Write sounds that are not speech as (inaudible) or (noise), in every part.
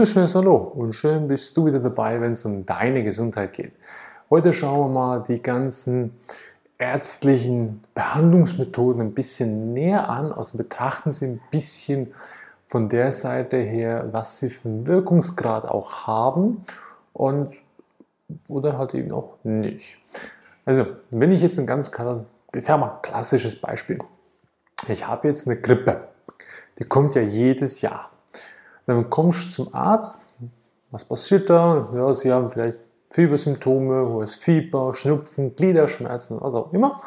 wunderschönes Hallo und schön bist du wieder dabei, wenn es um deine Gesundheit geht. Heute schauen wir mal die ganzen ärztlichen Behandlungsmethoden ein bisschen näher an, also betrachten sie ein bisschen von der Seite her, was sie für einen Wirkungsgrad auch haben und oder halt eben auch nicht. Also, wenn ich jetzt ein ganz ich mal, klassisches Beispiel. Ich habe jetzt eine Grippe. Die kommt ja jedes Jahr. Dann kommst du zum Arzt. Was passiert da? Ja, sie haben vielleicht Fiebersymptome, hohes Fieber, Schnupfen, Gliederschmerzen, was auch immer.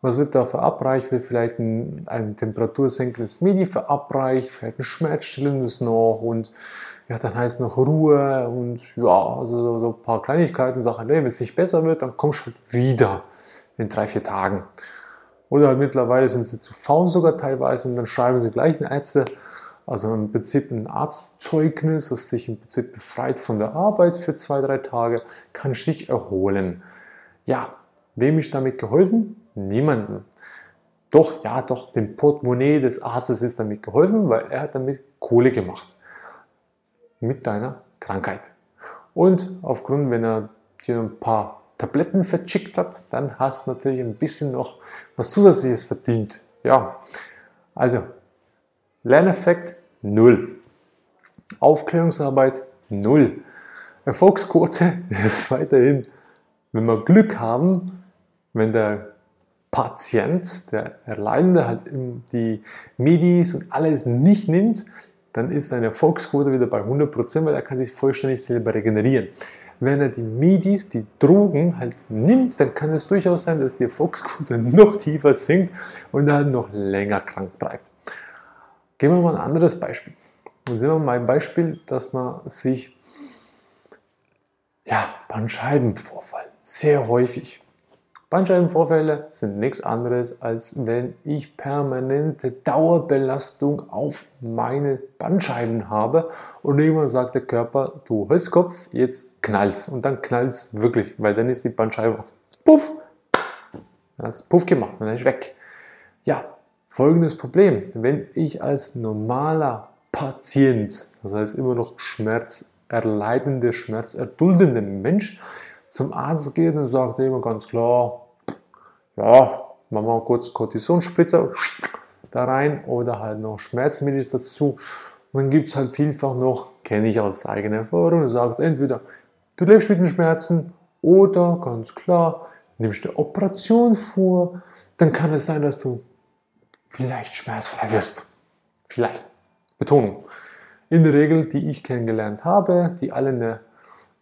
Was wird da verabreicht? Wird vielleicht ein, ein temperatursenkendes Medi verabreicht, vielleicht ein schmerzstillendes noch und ja, dann heißt noch Ruhe und ja, also so ein paar Kleinigkeiten, Sachen, wenn es nicht besser wird, dann kommst du halt wieder in drei, vier Tagen. Oder halt mittlerweile sind sie zu faul sogar teilweise und dann schreiben sie gleich eine Ärzte, also im Prinzip ein Arztzeugnis, das sich im Prinzip befreit von der Arbeit für zwei, drei Tage, kann sich erholen. Ja, wem ist damit geholfen? Niemandem. Doch, ja, doch, dem Portemonnaie des Arztes ist damit geholfen, weil er hat damit Kohle gemacht. Mit deiner Krankheit. Und aufgrund, wenn er dir ein paar Tabletten verschickt hat, dann hast du natürlich ein bisschen noch was Zusätzliches verdient. Ja, also Lerneffekt null. Aufklärungsarbeit null. Erfolgsquote (laughs) ist weiterhin, wenn wir Glück haben, wenn der Patient, der Erleidende halt die Medis und alles nicht nimmt, dann ist seine Erfolgsquote wieder bei 100%, weil er kann sich vollständig selber regenerieren. Wenn er die Medis, die Drogen halt nimmt, dann kann es durchaus sein, dass die Erfolgsquote (laughs) noch tiefer sinkt und er halt noch länger krank bleibt. Gehen wir mal ein anderes Beispiel. Und sehen wir mal ein Beispiel, dass man sich ja, Bandscheibenvorfall sehr häufig Bandscheibenvorfälle sind nichts anderes, als wenn ich permanente Dauerbelastung auf meine Bandscheiben habe und irgendwann sagt der Körper, du Holzkopf, jetzt knallst und dann knallst wirklich, weil dann ist die Bandscheibe puff, dann hat es puff gemacht und dann ist weg. Ja, folgendes Problem, wenn ich als normaler Patient, das heißt immer noch schmerzerleidende, schmerzerduldende Mensch, zum Arzt geht und sagt immer ganz klar, ja, machen wir kurz Kortisonspritzer da rein oder halt noch Schmerzmittel dazu. Und dann gibt es halt vielfach noch, kenne ich aus eigener Erfahrung, du sagst entweder, du lebst mit den Schmerzen oder ganz klar, nimmst du Operation vor, dann kann es sein, dass du vielleicht schmerzfrei wirst. Vielleicht. Betonung. In der Regel, die ich kennengelernt habe, die alle eine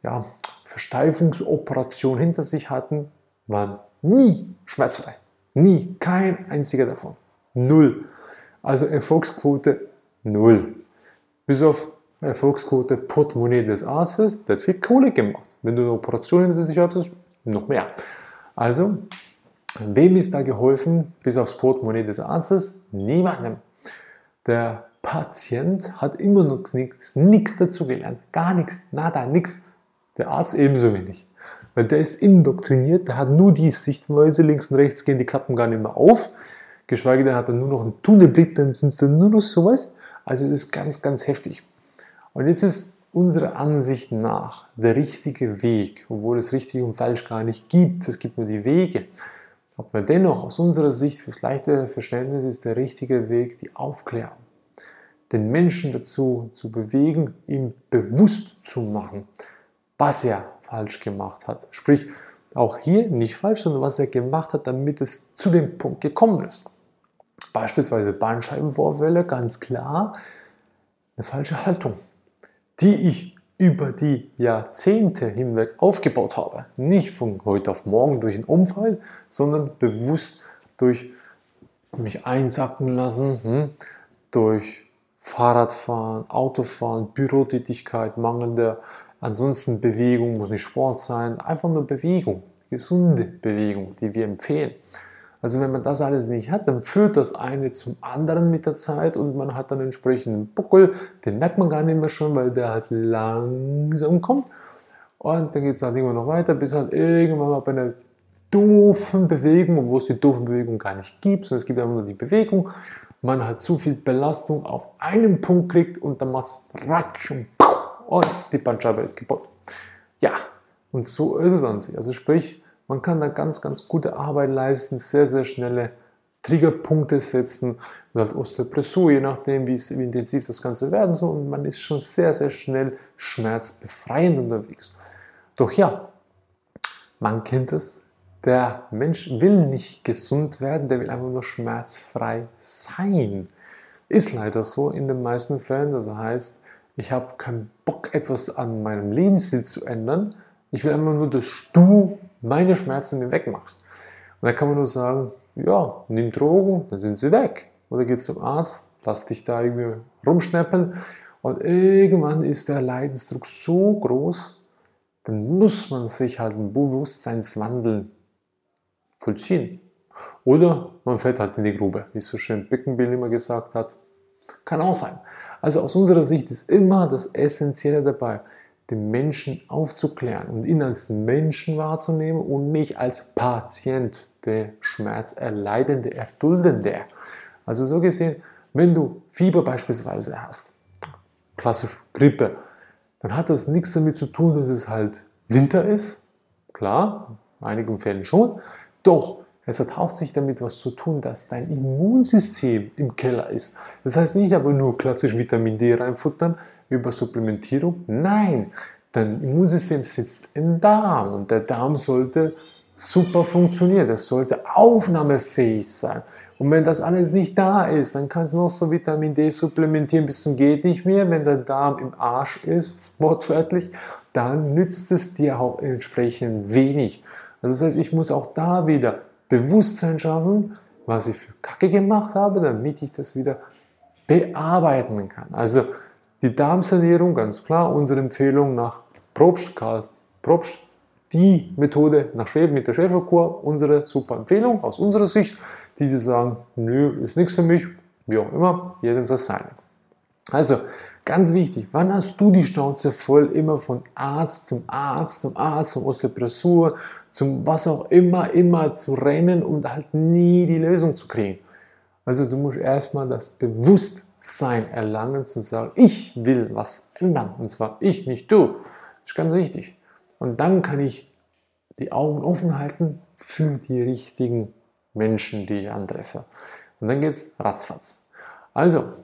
ja, Versteifungsoperation hinter sich hatten, waren nie schmerzfrei. Nie. Kein einziger davon. Null. Also Erfolgsquote null. Bis auf Erfolgsquote Portemonnaie des Arztes, der hat viel Kohle gemacht. Wenn du eine Operation hinter sich hattest, noch mehr. Also, wem ist da geholfen, bis aufs Portemonnaie des Arztes? Niemandem. Der Patient hat immer noch nichts, nichts dazugelernt. Gar nichts, nada, nichts. Der Arzt ebenso wenig. Weil der ist indoktriniert, der hat nur die Sichtweise, links und rechts gehen die Klappen gar nicht mehr auf. Geschweige denn hat er nur noch einen Tunnelblick, dann sind es dann nur noch sowas. Also es ist ganz, ganz heftig. Und jetzt ist unserer Ansicht nach der richtige Weg, obwohl es richtig und falsch gar nicht gibt, es gibt nur die Wege. Aber dennoch aus unserer Sicht fürs leichtere Verständnis ist der richtige Weg die Aufklärung. Den Menschen dazu zu bewegen, ihm bewusst zu machen, was er falsch gemacht hat. Sprich, auch hier nicht falsch, sondern was er gemacht hat, damit es zu dem Punkt gekommen ist. Beispielsweise Bandscheibenvorfälle, ganz klar, eine falsche Haltung, die ich über die Jahrzehnte hinweg aufgebaut habe. Nicht von heute auf morgen durch einen Unfall, sondern bewusst durch mich einsacken lassen, hm, durch Fahrradfahren, Autofahren, Bürotätigkeit, mangelnde Ansonsten Bewegung muss nicht Sport sein, einfach nur Bewegung, gesunde Bewegung, die wir empfehlen. Also wenn man das alles nicht hat, dann führt das eine zum anderen mit der Zeit und man hat dann entsprechend einen Buckel, den merkt man gar nicht mehr schon, weil der halt langsam kommt. Und dann geht es halt immer noch weiter, bis halt irgendwann mal bei einer doofen Bewegung, wo es die doofen Bewegung gar nicht gibt, sondern es gibt einfach nur die Bewegung. Man hat zu viel Belastung auf einem Punkt kriegt und dann macht es ratsch und und die Bandscheibe ist kaputt. Ja, und so ist es an sich. Also sprich, man kann da ganz, ganz gute Arbeit leisten, sehr, sehr schnelle Triggerpunkte setzen und Osteopressur, je nachdem, wie, wie intensiv das Ganze werden soll. Und man ist schon sehr, sehr schnell schmerzbefreiend unterwegs. Doch ja, man kennt es, der Mensch will nicht gesund werden, der will einfach nur schmerzfrei sein. Ist leider so in den meisten Fällen. Das heißt, ich habe keinen Bock, etwas an meinem Lebensstil zu ändern. Ich will einfach nur, dass du meine Schmerzen mir wegmachst. Und da kann man nur sagen, ja, nimm Drogen, dann sind sie weg. Oder geh zum Arzt, lass dich da irgendwie rumschnappen. Und irgendwann ist der Leidensdruck so groß, dann muss man sich halt einen Bewusstseinswandel vollziehen. Oder man fällt halt in die Grube, wie es so schön Beckenbill immer gesagt hat. Kann auch sein. Also aus unserer Sicht ist immer das Essentielle dabei, den Menschen aufzuklären und ihn als Menschen wahrzunehmen und nicht als Patient, der Schmerz erleidende, erduldende. Also so gesehen, wenn du Fieber beispielsweise hast, klassisch Grippe, dann hat das nichts damit zu tun, dass es halt Winter ist. Klar, in einigen Fällen schon. Doch es hat hauptsächlich damit was zu tun, dass dein Immunsystem im Keller ist. Das heißt nicht aber nur klassisch Vitamin D reinfuttern über Supplementierung. Nein, dein Immunsystem sitzt im Darm und der Darm sollte super funktionieren. Es sollte aufnahmefähig sein. Und wenn das alles nicht da ist, dann kannst du noch so Vitamin D supplementieren bis zum geht nicht mehr. Wenn der Darm im Arsch ist, (laughs) wortwörtlich, dann nützt es dir auch entsprechend wenig. Also das heißt, ich muss auch da wieder Bewusstsein schaffen, was ich für Kacke gemacht habe, damit ich das wieder bearbeiten kann. Also die Darmsanierung, ganz klar, unsere Empfehlung nach Probst, Karl Probst, die Methode nach Schweden mit der Schäferkur, unsere super Empfehlung aus unserer Sicht, die die sagen, nö, ist nichts für mich, wie auch immer, jeder soll sein. Also, Ganz wichtig, wann hast du die Schnauze voll, immer von Arzt zum Arzt, zum Arzt, zum Osteopressur, zum was auch immer, immer zu rennen und halt nie die Lösung zu kriegen? Also du musst erstmal das Bewusstsein erlangen, zu sagen, ich will was ändern. Und zwar ich, nicht du. Das ist ganz wichtig. Und dann kann ich die Augen offen halten für die richtigen Menschen, die ich antreffe. Und dann geht es ratzfatz. Also,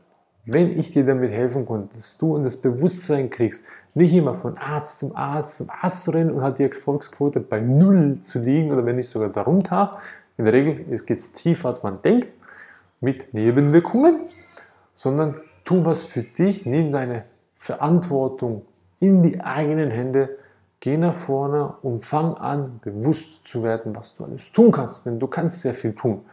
wenn ich dir damit helfen konnte, dass du in das Bewusstsein kriegst, nicht immer von Arzt zum Arzt zum Arzt rennen und hat die Erfolgsquote bei Null zu liegen oder wenn nicht sogar darunter. In der Regel geht es tiefer, als man denkt, mit Nebenwirkungen, sondern tu was für dich, nimm deine Verantwortung in die eigenen Hände, geh nach vorne und fang an, bewusst zu werden, was du alles tun kannst. Denn du kannst sehr viel tun.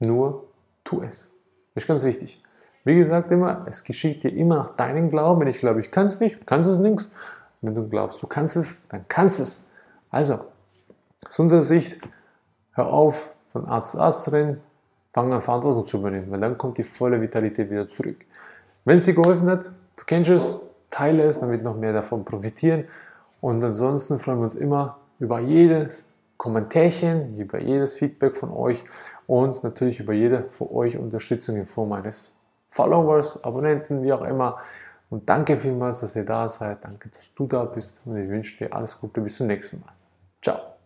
Nur tu es. Das ist ganz wichtig. Wie gesagt immer, es geschieht dir immer nach deinem Glauben. Wenn ich glaube, ich kann es nicht, kannst es nichts. Wenn du glaubst, du kannst es, dann kannst es. Also, aus unserer Sicht, hör auf, von Arzt zu Arzt zu rennen, fang an Verantwortung zu übernehmen, weil dann kommt die volle Vitalität wieder zurück. Wenn es dir geholfen hat, du kennst es, teile es, damit noch mehr davon profitieren. Und ansonsten freuen wir uns immer über jedes Kommentärchen, über jedes Feedback von euch und natürlich über jede von euch Unterstützung in Form eines Followers, Abonnenten, wie auch immer. Und danke vielmals, dass ihr da seid. Danke, dass du da bist. Und ich wünsche dir alles Gute. Bis zum nächsten Mal. Ciao.